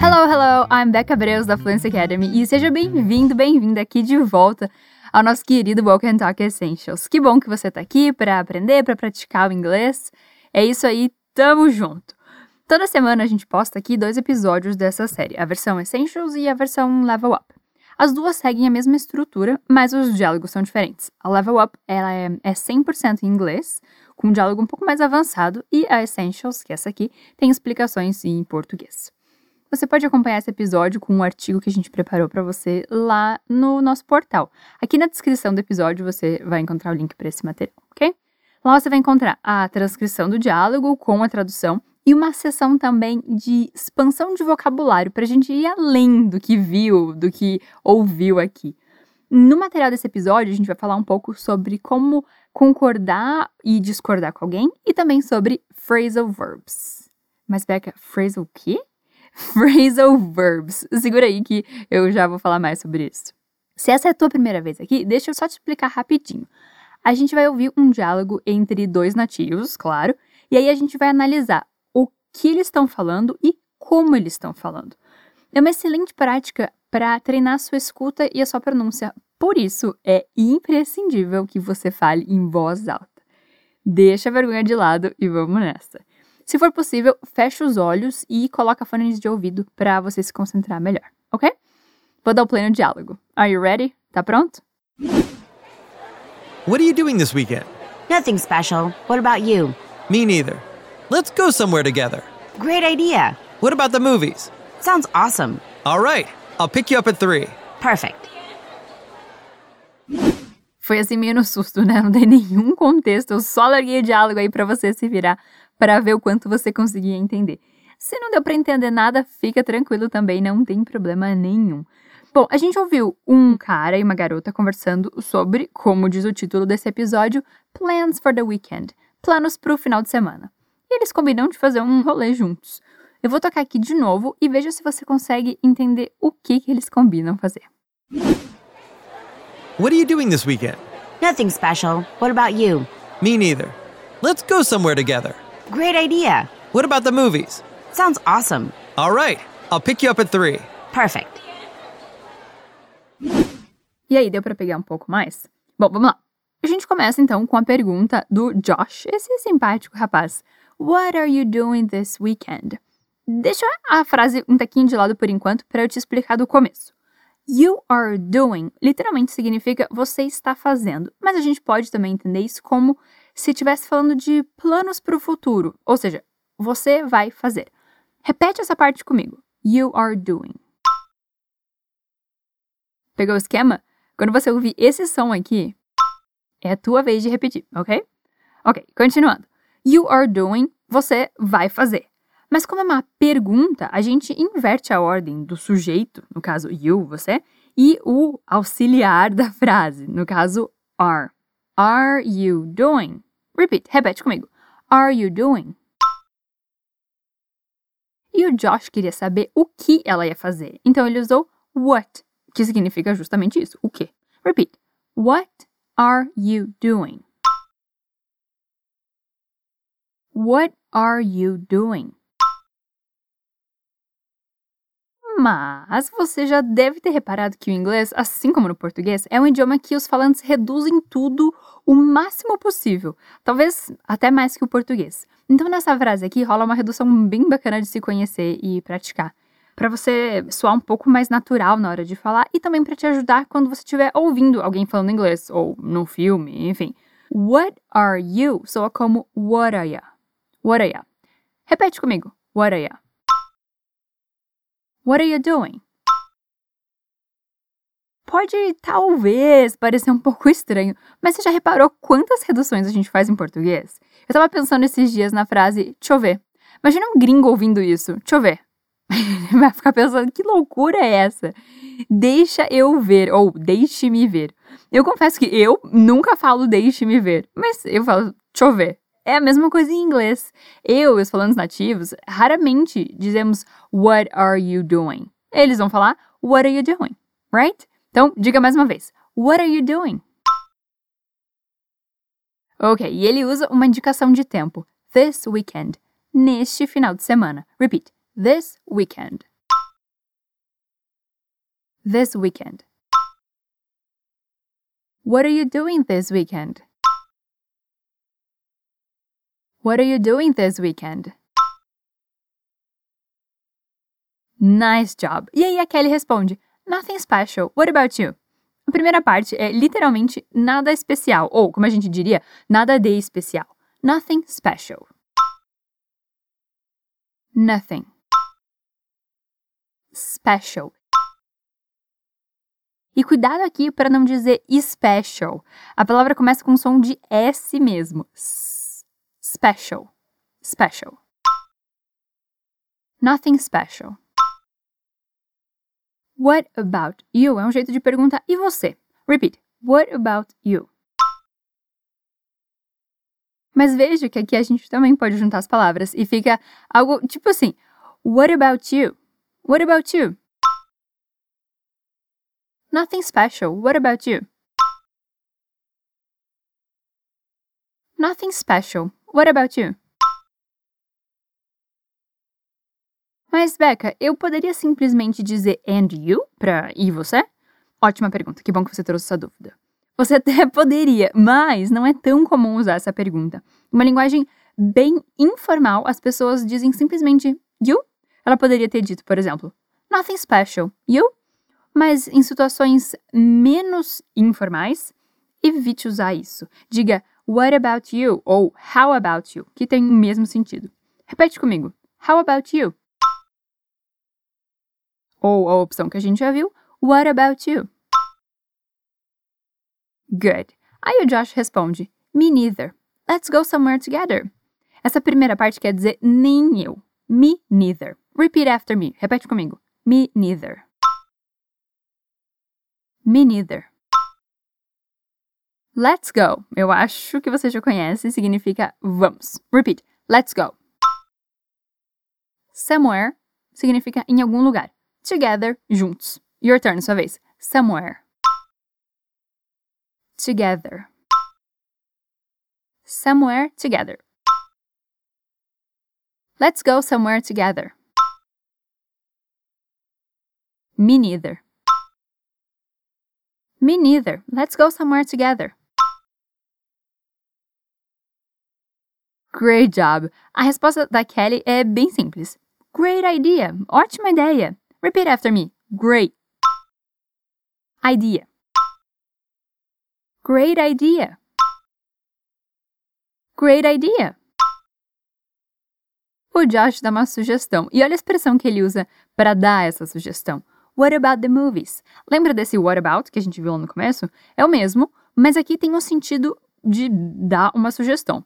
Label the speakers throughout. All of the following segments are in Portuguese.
Speaker 1: Hello, hello, I'm Becca Breus da Fluency Academy e seja bem-vindo, bem-vinda aqui de volta ao nosso querido Walk and Talk Essentials. Que bom que você tá aqui para aprender, para praticar o inglês. É isso aí, tamo junto. Toda semana a gente posta aqui dois episódios dessa série, a versão Essentials e a versão Level Up. As duas seguem a mesma estrutura, mas os diálogos são diferentes. A Level Up ela é, é 100% em inglês, com um diálogo um pouco mais avançado, e a Essentials, que é essa aqui, tem explicações em português. Você pode acompanhar esse episódio com um artigo que a gente preparou para você lá no nosso portal. Aqui na descrição do episódio você vai encontrar o link para esse material, ok? Lá você vai encontrar a transcrição do diálogo com a tradução e uma sessão também de expansão de vocabulário para a gente ir além do que viu, do que ouviu aqui. No material desse episódio, a gente vai falar um pouco sobre como concordar e discordar com alguém e também sobre phrasal verbs. Mas, Becca, phrasal o quê? Phrasal verbs. Segura aí que eu já vou falar mais sobre isso. Se essa é a tua primeira vez aqui, deixa eu só te explicar rapidinho. A gente vai ouvir um diálogo entre dois nativos, claro, e aí a gente vai analisar o que eles estão falando e como eles estão falando. É uma excelente prática para treinar a sua escuta e a sua pronúncia. Por isso, é imprescindível que você fale em voz alta. Deixa a vergonha de lado e vamos nessa. Se for possível, feche os olhos e coloca fones de ouvido para você se concentrar melhor, ok? Vou dar o play no diálogo. Are you ready? Tá pronto?
Speaker 2: What are you doing this weekend?
Speaker 3: Nothing special. What about you?
Speaker 2: Me neither. Let's go somewhere together.
Speaker 3: Great idea.
Speaker 2: What about the movies?
Speaker 3: Sounds awesome.
Speaker 2: All right, I'll pick you up at 3.
Speaker 3: Perfect.
Speaker 1: Foi assim meio no susto, né? Não tem nenhum contexto. Eu só larguei o diálogo aí para você se virar para ver o quanto você conseguia entender. Se não deu para entender nada, fica tranquilo também, não tem problema nenhum. Bom, a gente ouviu um cara e uma garota conversando sobre, como diz o título desse episódio, Plans for the Weekend planos para o final de semana. E eles combinam de fazer um rolê juntos. Eu vou tocar aqui de novo e veja se você consegue entender o que, que eles combinam fazer.
Speaker 2: What are you doing this weekend?
Speaker 3: Nothing special. What about you?
Speaker 2: Me neither. Let's go somewhere together.
Speaker 3: Great idea.
Speaker 2: What about the movies?
Speaker 3: Sounds awesome.
Speaker 2: All right, I'll pick you up at 3.
Speaker 3: Perfect.
Speaker 1: E aí, deu para pegar um pouco mais? Bom, vamos lá. A gente começa então com a pergunta do Josh, esse simpático rapaz. What are you doing this weekend? Deixa a frase um taquinho de lado por enquanto para eu te explicar do começo. You are doing literalmente significa você está fazendo, mas a gente pode também entender isso como se estivesse falando de planos para o futuro, ou seja, você vai fazer. Repete essa parte comigo. You are doing. Pegou o esquema? Quando você ouvir esse som aqui, é a tua vez de repetir, ok? Ok, continuando. You are doing, você vai fazer. Mas como é uma pergunta, a gente inverte a ordem do sujeito, no caso you, você, e o auxiliar da frase, no caso are. Are you doing? Repeat, repete comigo. Are you doing? E o Josh queria saber o que ela ia fazer, então ele usou what, que significa justamente isso, o que. Repeat. What are you doing? What are you doing? Mas você já deve ter reparado que o inglês, assim como no português, é um idioma que os falantes reduzem tudo o máximo possível, talvez até mais que o português. Então nessa frase aqui rola uma redução bem bacana de se conhecer e praticar, para você soar um pouco mais natural na hora de falar e também para te ajudar quando você estiver ouvindo alguém falando inglês ou no filme, enfim. What are you soa como what are ya? What are ya? Repete comigo. What are ya? What are you doing? Pode talvez parecer um pouco estranho, mas você já reparou quantas reduções a gente faz em português? Eu tava pensando esses dias na frase chover. Imagina um gringo ouvindo isso. Chover. Vai ficar pensando que loucura é essa? Deixa eu ver ou deixe-me ver. Eu confesso que eu nunca falo deixe-me ver, mas eu falo chover. É a mesma coisa em inglês. Eu e os falantes nativos raramente dizemos What are you doing? Eles vão falar What are you doing? Right? Então, diga mais uma vez. What are you doing? Ok, e ele usa uma indicação de tempo. This weekend. Neste final de semana. Repeat. This weekend. this weekend? What are you doing this weekend? What are you doing this weekend? Nice job. E aí a Kelly responde: Nothing special. What about you? A primeira parte é literalmente nada especial, ou como a gente diria, nada de especial. Nothing special. Nothing. Special. E cuidado aqui para não dizer special. A palavra começa com som de S mesmo. Special. Special. Nothing special. What about you? É um jeito de perguntar e você? Repeat. What about you? Mas veja que aqui a gente também pode juntar as palavras e fica algo tipo assim: What about you? What about you? Nothing special. What about you? Nothing special. What about you? Mas, Becca, eu poderia simplesmente dizer and you para e você? Ótima pergunta, que bom que você trouxe essa dúvida. Você até poderia, mas não é tão comum usar essa pergunta. Uma linguagem bem informal, as pessoas dizem simplesmente you. Ela poderia ter dito, por exemplo, nothing special, you. Mas em situações menos informais, evite usar isso. Diga what about you ou how about you, que tem o mesmo sentido. Repete comigo. How about you? Ou a opção que a gente já viu, What about you? Good. Aí o Josh responde, Me neither. Let's go somewhere together. Essa primeira parte quer dizer nem eu. Me neither. Repeat after me. Repete comigo. Me neither. Me neither. Let's go. Eu acho que você já conhece, significa vamos. Repeat. Let's go. Somewhere significa em algum lugar. Together, juntos. Your turn, sua vez. Somewhere. Together. Somewhere together. Let's go somewhere together. Me neither. Me neither. Let's go somewhere together. Great job! A resposta da Kelly é bem simples. Great idea! Ótima ideia! Repeat after me. Great. Idea. Great idea. Great idea. O Josh dá uma sugestão e olha a expressão que ele usa para dar essa sugestão. What about the movies? Lembra desse what about que a gente viu lá no começo? É o mesmo, mas aqui tem o sentido de dar uma sugestão.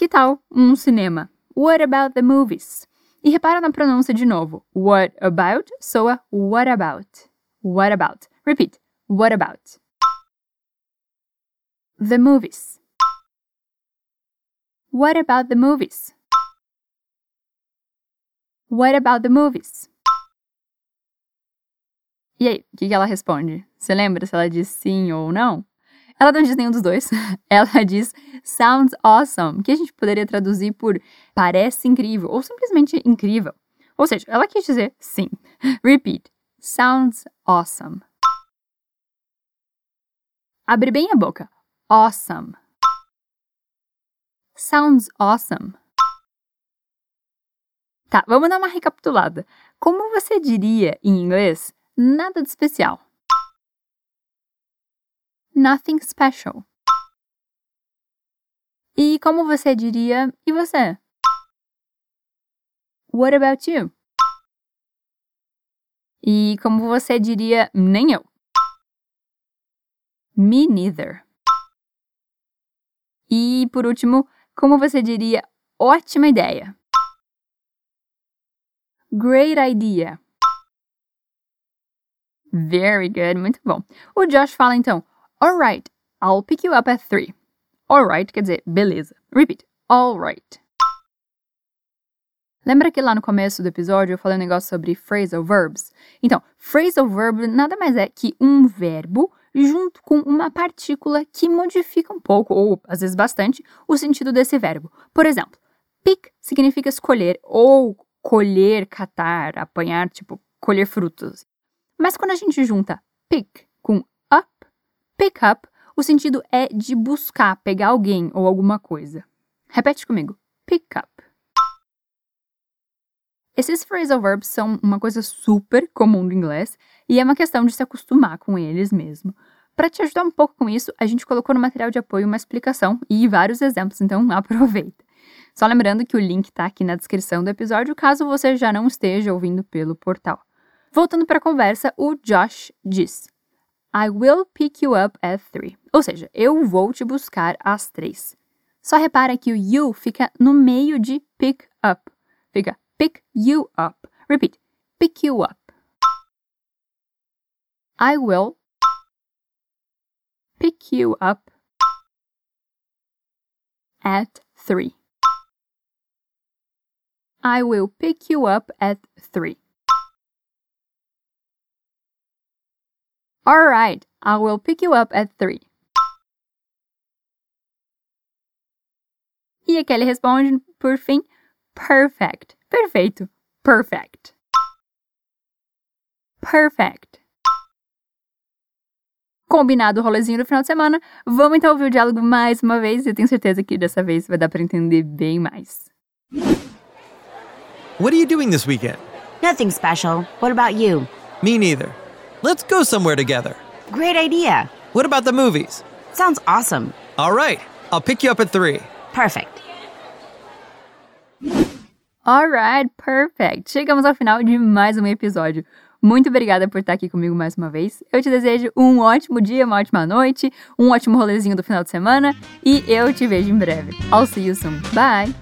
Speaker 1: Que tal um cinema? What about the movies? E repara na pronúncia de novo. What about soa what about. What about. Repeat. What about. The movies. What about the movies? What about the movies? E aí, o que, que ela responde? Você lembra se ela diz sim ou não? Ela não diz nenhum dos dois. Ela diz sounds awesome, que a gente poderia traduzir por parece incrível ou simplesmente incrível. Ou seja, ela quis dizer sim. Repeat. Sounds awesome. Abre bem a boca. Awesome. Sounds awesome. Tá, vamos dar uma recapitulada. Como você diria em inglês? Nada de especial. Nothing special. E como você diria, e você? What about you? E como você diria, nem eu? Me neither. E por último, como você diria, ótima ideia? Great idea. Very good, muito bom. O Josh fala então: Alright, I'll pick you up at three. Alright quer dizer beleza. Repeat. Alright. Lembra que lá no começo do episódio eu falei um negócio sobre phrasal verbs? Então, phrasal verb nada mais é que um verbo junto com uma partícula que modifica um pouco, ou às vezes bastante, o sentido desse verbo. Por exemplo, pick significa escolher ou colher, catar, apanhar, tipo, colher frutos. Mas quando a gente junta pick com up, pick up, o sentido é de buscar, pegar alguém ou alguma coisa. Repete comigo. Pick up. Esses phrasal verbs são uma coisa super comum do inglês e é uma questão de se acostumar com eles mesmo. Para te ajudar um pouco com isso, a gente colocou no material de apoio uma explicação e vários exemplos, então aproveita. Só lembrando que o link está aqui na descrição do episódio, caso você já não esteja ouvindo pelo portal. Voltando para a conversa, o Josh diz: I will pick you up at three. Ou seja, eu vou te buscar às três. Só repara que o you fica no meio de pick up. Fica pick you up. Repeat. Pick you up. I will pick you up at three. I will pick you up at three. All right, I will pick you up at three. E a Kelly responde, por fim, perfect. Perfeito. Perfect. Perfect. Combinado o rolezinho do final de semana, vamos então ouvir o diálogo mais uma vez e eu tenho certeza que dessa vez vai dar para entender bem mais.
Speaker 2: What are you doing this weekend?
Speaker 3: Nothing special. What about you?
Speaker 2: Me neither. Let's go somewhere together.
Speaker 3: Great idea.
Speaker 2: What about the movies?
Speaker 3: Sounds awesome.
Speaker 2: All right, I'll pick you up at 3.
Speaker 3: Perfect.
Speaker 1: Alright, perfect. Chegamos ao final de mais um episódio. Muito obrigada por estar aqui comigo mais uma vez. Eu te desejo um ótimo dia, uma ótima noite, um ótimo rolezinho do final de semana e eu te vejo em breve. I'll see you soon. Bye!